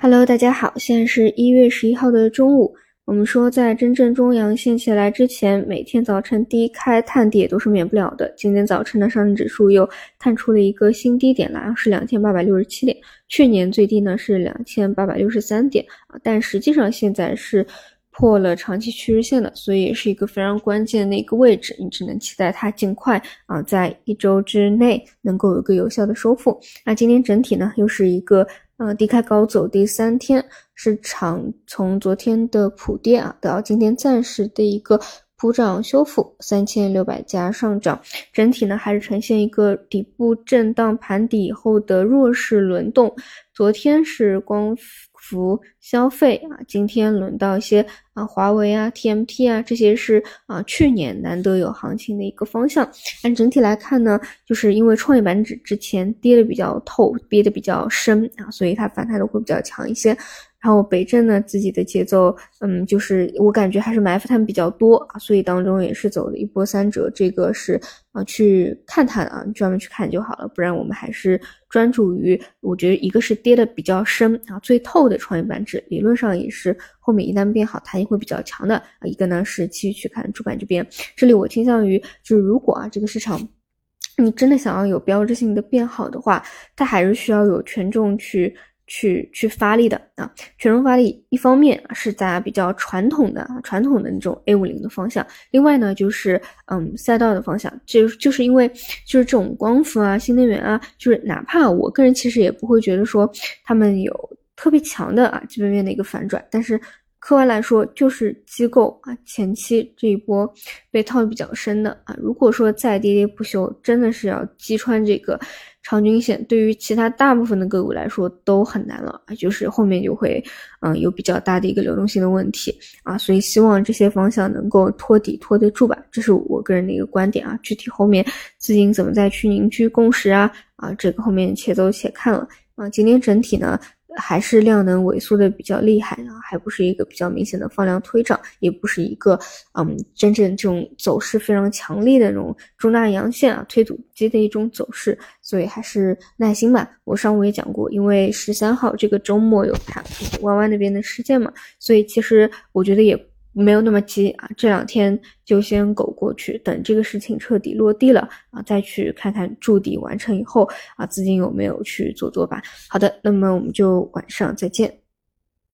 Hello，大家好，现在是一月十一号的中午。我们说，在真正中阳线起来之前，每天早晨低开探底也都是免不了的。今天早晨呢，上证指数又探出了一个新低点来，是两千八百六十七点，去年最低呢是两千八百六十三点啊，但实际上现在是破了长期趋势线的，所以也是一个非常关键的一个位置，你只能期待它尽快啊，在一周之内能够有一个有效的收复。那今天整体呢，又是一个。呃，低开高走第三天，市场从昨天的普跌啊，到今天暂时的一个普涨修复，三千六百家上涨，整体呢还是呈现一个底部震荡盘底以后的弱势轮动。昨天是光。服消费啊，今天轮到一些啊，华为啊、TMT 啊，这些是啊，去年难得有行情的一个方向。但整体来看呢，就是因为创业板指之前跌的比较透，跌的比较深啊，所以它反弹的会比较强一些。然后北证呢自己的节奏，嗯，就是我感觉还是埋伏他们比较多啊，所以当中也是走了一波三折。这个是啊，去看它啊，专门去看就好了，不然我们还是专注于，我觉得一个是跌的比较深啊，最透的创业板指，理论上也是后面一旦变好，弹性会比较强的啊。一个呢是继续去看主板这边，这里我倾向于就是如果啊这个市场你真的想要有标志性的变好的话，它还是需要有权重去。去去发力的啊，权重发力，一方面是在比较传统的传统的那种 A 五零的方向，另外呢就是嗯赛道的方向，就就是因为就是这种光伏啊、新能源啊，就是哪怕我个人其实也不会觉得说他们有特别强的啊基本面的一个反转，但是客观来说就是机构啊前期这一波被套的比较深的啊，如果说再跌跌不休，真的是要击穿这个。长均线对于其他大部分的个股来说都很难了啊，就是后面就会嗯有比较大的一个流动性的问题啊，所以希望这些方向能够托底托得住吧，这是我个人的一个观点啊。具体后面资金怎么再去凝聚共识啊啊，这个后面且走且看了啊。今天整体呢。还是量能萎缩的比较厉害啊，还不是一个比较明显的放量推涨，也不是一个嗯真正这种走势非常强力的那种中大阳线啊推土机的一种走势，所以还是耐心吧。我上午也讲过，因为十三号这个周末有它弯弯那边的事件嘛，所以其实我觉得也。没有那么急啊，这两天就先苟过去，等这个事情彻底落地了啊，再去看看筑底完成以后啊，资金有没有去做做吧。好的，那么我们就晚上再见。